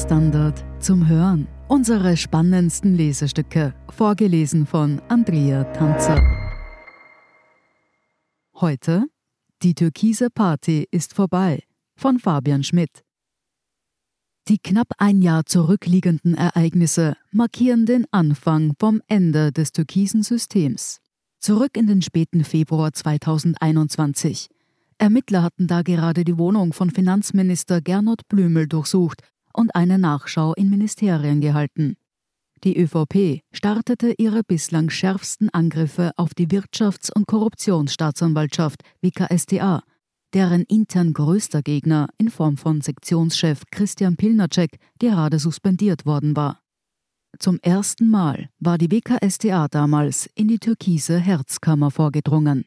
Standard zum Hören. Unsere spannendsten Lesestücke, vorgelesen von Andrea Tanzer. Heute Die Türkise Party ist vorbei von Fabian Schmidt. Die knapp ein Jahr zurückliegenden Ereignisse markieren den Anfang vom Ende des türkisen Systems. Zurück in den späten Februar 2021. Ermittler hatten da gerade die Wohnung von Finanzminister Gernot Blümel durchsucht und eine Nachschau in Ministerien gehalten. Die ÖVP startete ihre bislang schärfsten Angriffe auf die Wirtschafts- und Korruptionsstaatsanwaltschaft WKStA, deren intern größter Gegner in Form von Sektionschef Christian Pilnacek gerade suspendiert worden war. Zum ersten Mal war die WKStA damals in die türkise Herzkammer vorgedrungen.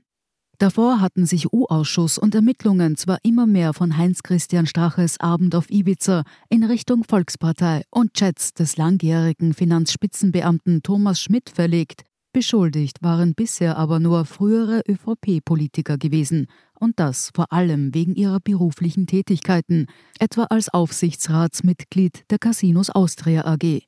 Davor hatten sich U-Ausschuss und Ermittlungen zwar immer mehr von Heinz-Christian Straches Abend auf Ibiza in Richtung Volkspartei und Chats des langjährigen Finanzspitzenbeamten Thomas Schmidt verlegt, beschuldigt waren bisher aber nur frühere ÖVP-Politiker gewesen und das vor allem wegen ihrer beruflichen Tätigkeiten, etwa als Aufsichtsratsmitglied der Casinos Austria AG.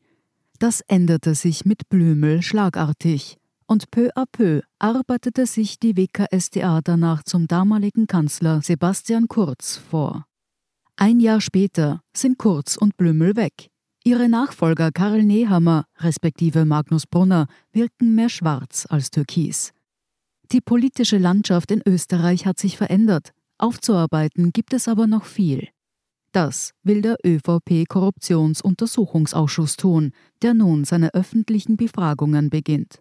Das änderte sich mit Blümel schlagartig und peu à peu arbeitete sich die WKStA danach zum damaligen Kanzler Sebastian Kurz vor. Ein Jahr später sind Kurz und Blümel weg. Ihre Nachfolger Karl Nehammer respektive Magnus Brunner wirken mehr schwarz als türkis. Die politische Landschaft in Österreich hat sich verändert. Aufzuarbeiten gibt es aber noch viel. Das will der ÖVP-Korruptionsuntersuchungsausschuss tun, der nun seine öffentlichen Befragungen beginnt.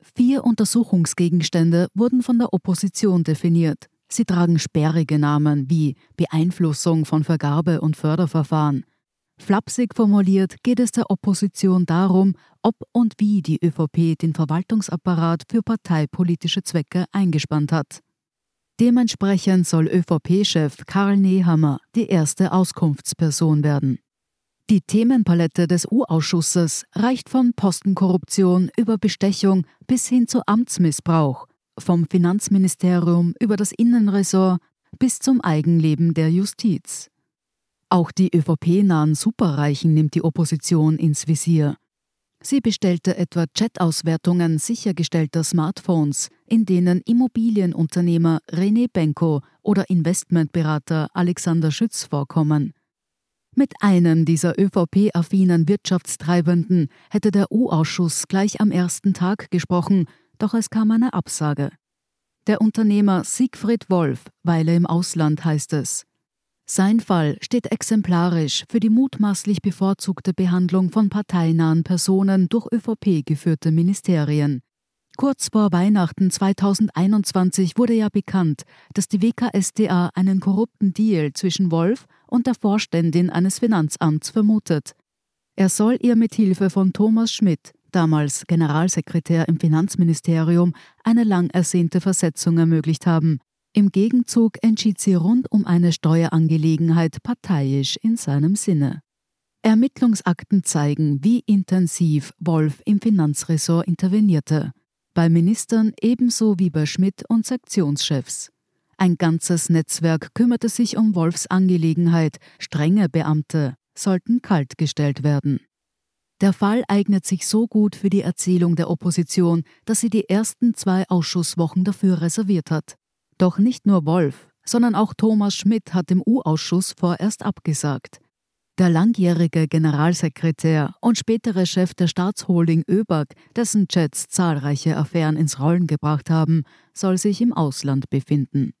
Vier Untersuchungsgegenstände wurden von der Opposition definiert. Sie tragen sperrige Namen wie Beeinflussung von Vergabe- und Förderverfahren. Flapsig formuliert geht es der Opposition darum, ob und wie die ÖVP den Verwaltungsapparat für parteipolitische Zwecke eingespannt hat. Dementsprechend soll ÖVP-Chef Karl Nehammer die erste Auskunftsperson werden. Die Themenpalette des U-Ausschusses reicht von Postenkorruption über Bestechung bis hin zu Amtsmissbrauch, vom Finanzministerium über das Innenressort bis zum Eigenleben der Justiz. Auch die ÖVP-nahen Superreichen nimmt die Opposition ins Visier. Sie bestellte etwa Chat-Auswertungen sichergestellter Smartphones, in denen Immobilienunternehmer René Benko oder Investmentberater Alexander Schütz vorkommen. Mit einem dieser ÖVP-affinen Wirtschaftstreibenden hätte der U-Ausschuss gleich am ersten Tag gesprochen, doch es kam eine Absage. Der Unternehmer Siegfried Wolf weile im Ausland, heißt es. Sein Fall steht exemplarisch für die mutmaßlich bevorzugte Behandlung von parteinahen Personen durch ÖVP geführte Ministerien. Kurz vor Weihnachten 2021 wurde ja bekannt, dass die WKSDA einen korrupten Deal zwischen Wolf und der Vorständin eines Finanzamts vermutet. Er soll ihr mit Hilfe von Thomas Schmidt, damals Generalsekretär im Finanzministerium, eine lang ersehnte Versetzung ermöglicht haben. Im Gegenzug entschied sie rund um eine Steuerangelegenheit parteiisch in seinem Sinne. Ermittlungsakten zeigen, wie intensiv Wolf im Finanzressort intervenierte bei Ministern ebenso wie bei Schmidt und Sektionschefs. Ein ganzes Netzwerk kümmerte sich um Wolfs Angelegenheit, strenge Beamte sollten kaltgestellt werden. Der Fall eignet sich so gut für die Erzählung der Opposition, dass sie die ersten zwei Ausschusswochen dafür reserviert hat. Doch nicht nur Wolf, sondern auch Thomas Schmidt hat dem U-Ausschuss vorerst abgesagt. Der langjährige Generalsekretär und spätere Chef der Staatsholding ÖBAG, dessen Chats zahlreiche Affären ins Rollen gebracht haben, soll sich im Ausland befinden.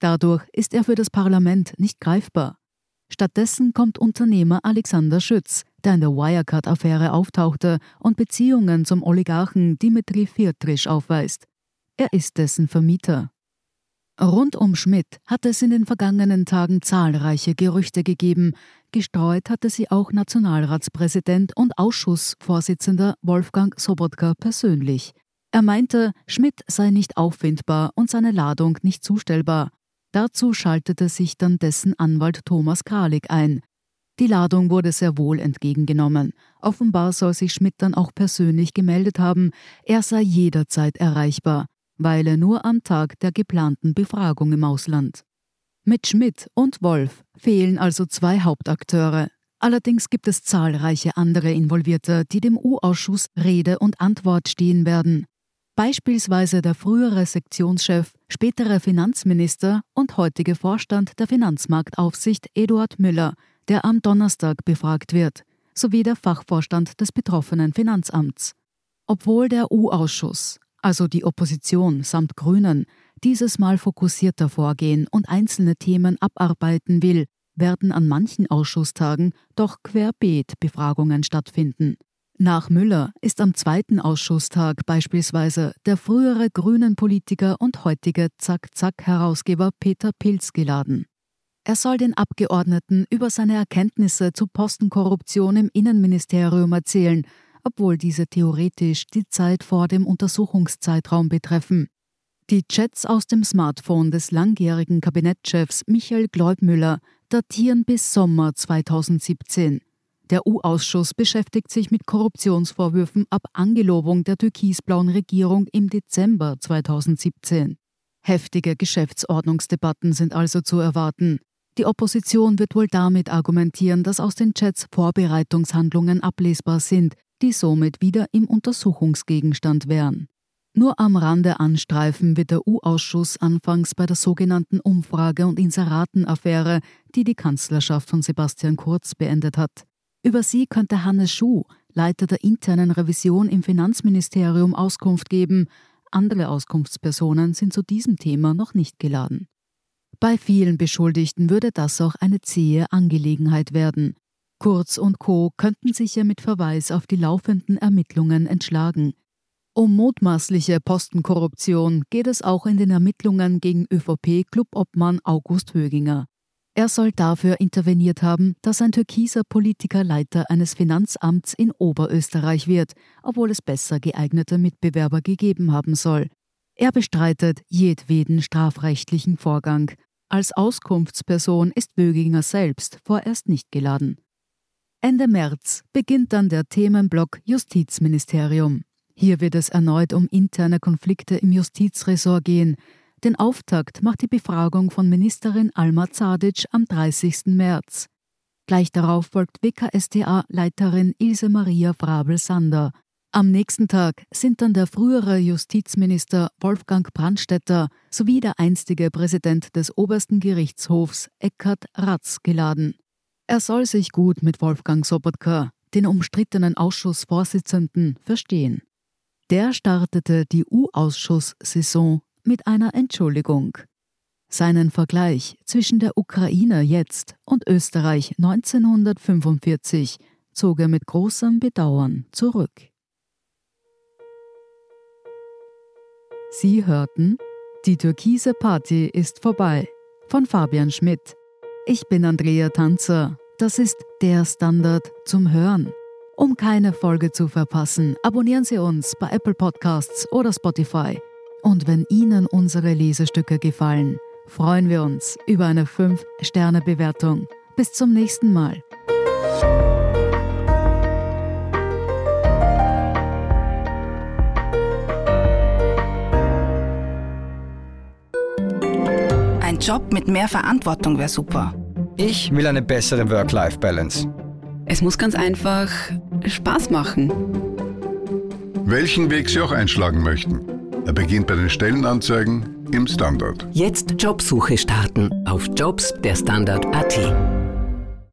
Dadurch ist er für das Parlament nicht greifbar. Stattdessen kommt Unternehmer Alexander Schütz, der in der Wirecard-Affäre auftauchte und Beziehungen zum Oligarchen Dimitri Firtrisch aufweist. Er ist dessen Vermieter. Rund um Schmidt hat es in den vergangenen Tagen zahlreiche Gerüchte gegeben. Gestreut hatte sie auch Nationalratspräsident und Ausschussvorsitzender Wolfgang Sobotka persönlich. Er meinte, Schmidt sei nicht auffindbar und seine Ladung nicht zustellbar. Dazu schaltete sich dann dessen Anwalt Thomas Kralik ein. Die Ladung wurde sehr wohl entgegengenommen. Offenbar soll sich Schmidt dann auch persönlich gemeldet haben, er sei jederzeit erreichbar weile nur am Tag der geplanten Befragung im Ausland. Mit Schmidt und Wolf fehlen also zwei Hauptakteure. Allerdings gibt es zahlreiche andere Involvierte, die dem U-Ausschuss Rede und Antwort stehen werden. Beispielsweise der frühere Sektionschef, spätere Finanzminister und heutige Vorstand der Finanzmarktaufsicht Eduard Müller, der am Donnerstag befragt wird, sowie der Fachvorstand des betroffenen Finanzamts. Obwohl der U-Ausschuss, also die Opposition samt Grünen, dieses Mal fokussierter vorgehen und einzelne Themen abarbeiten will, werden an manchen Ausschusstagen doch querbeet Befragungen stattfinden. Nach Müller ist am zweiten Ausschusstag beispielsweise der frühere Grünen-Politiker und heutige Zack-Zack-Herausgeber Peter Pilz geladen. Er soll den Abgeordneten über seine Erkenntnisse zu Postenkorruption im Innenministerium erzählen, obwohl diese theoretisch die Zeit vor dem Untersuchungszeitraum betreffen. Die Chats aus dem Smartphone des langjährigen Kabinettchefs Michael Gläubmüller datieren bis Sommer 2017. Der U-Ausschuss beschäftigt sich mit Korruptionsvorwürfen ab Angelobung der türkisblauen Regierung im Dezember 2017. Heftige Geschäftsordnungsdebatten sind also zu erwarten. Die Opposition wird wohl damit argumentieren, dass aus den Chats Vorbereitungshandlungen ablesbar sind, die somit wieder im Untersuchungsgegenstand wären. Nur am Rande anstreifen wird der U-Ausschuss anfangs bei der sogenannten Umfrage- und Inseratenaffäre, die die Kanzlerschaft von Sebastian Kurz beendet hat. Über sie könnte Hannes Schuh, Leiter der internen Revision im Finanzministerium, Auskunft geben. Andere Auskunftspersonen sind zu diesem Thema noch nicht geladen. Bei vielen Beschuldigten würde das auch eine zähe Angelegenheit werden. Kurz und Co. könnten sich ja mit Verweis auf die laufenden Ermittlungen entschlagen. Um mutmaßliche Postenkorruption geht es auch in den Ermittlungen gegen ÖVP-Clubobmann August Höginger. Er soll dafür interveniert haben, dass ein türkiser Politiker Leiter eines Finanzamts in Oberösterreich wird, obwohl es besser geeignete Mitbewerber gegeben haben soll. Er bestreitet jedweden strafrechtlichen Vorgang. Als Auskunftsperson ist Wöginger selbst vorerst nicht geladen. Ende März beginnt dann der Themenblock Justizministerium. Hier wird es erneut um interne Konflikte im Justizressort gehen, den Auftakt macht die Befragung von Ministerin Alma Zadic am 30. März. Gleich darauf folgt WKStA-Leiterin Ilse Maria Frabel-Sander. Am nächsten Tag sind dann der frühere Justizminister Wolfgang Brandstetter sowie der einstige Präsident des obersten Gerichtshofs Eckhard Ratz geladen. Er soll sich gut mit Wolfgang Sobotka, den umstrittenen Ausschussvorsitzenden, verstehen. Der startete die U-Ausschuss-Saison mit einer Entschuldigung. Seinen Vergleich zwischen der Ukraine jetzt und Österreich 1945 zog er mit großem Bedauern zurück. Sie hörten Die türkise Party ist vorbei von Fabian Schmidt. Ich bin Andrea Tanzer. Das ist der Standard zum Hören. Um keine Folge zu verpassen, abonnieren Sie uns bei Apple Podcasts oder Spotify. Und wenn Ihnen unsere Lesestücke gefallen, freuen wir uns über eine 5-Sterne-Bewertung. Bis zum nächsten Mal. Ein Job mit mehr Verantwortung wäre super. Ich will eine bessere Work-Life-Balance. Es muss ganz einfach Spaß machen. Welchen Weg Sie auch einschlagen möchten. Er beginnt bei den Stellenanzeigen im Standard. Jetzt Jobsuche starten auf Jobs der Standard.at.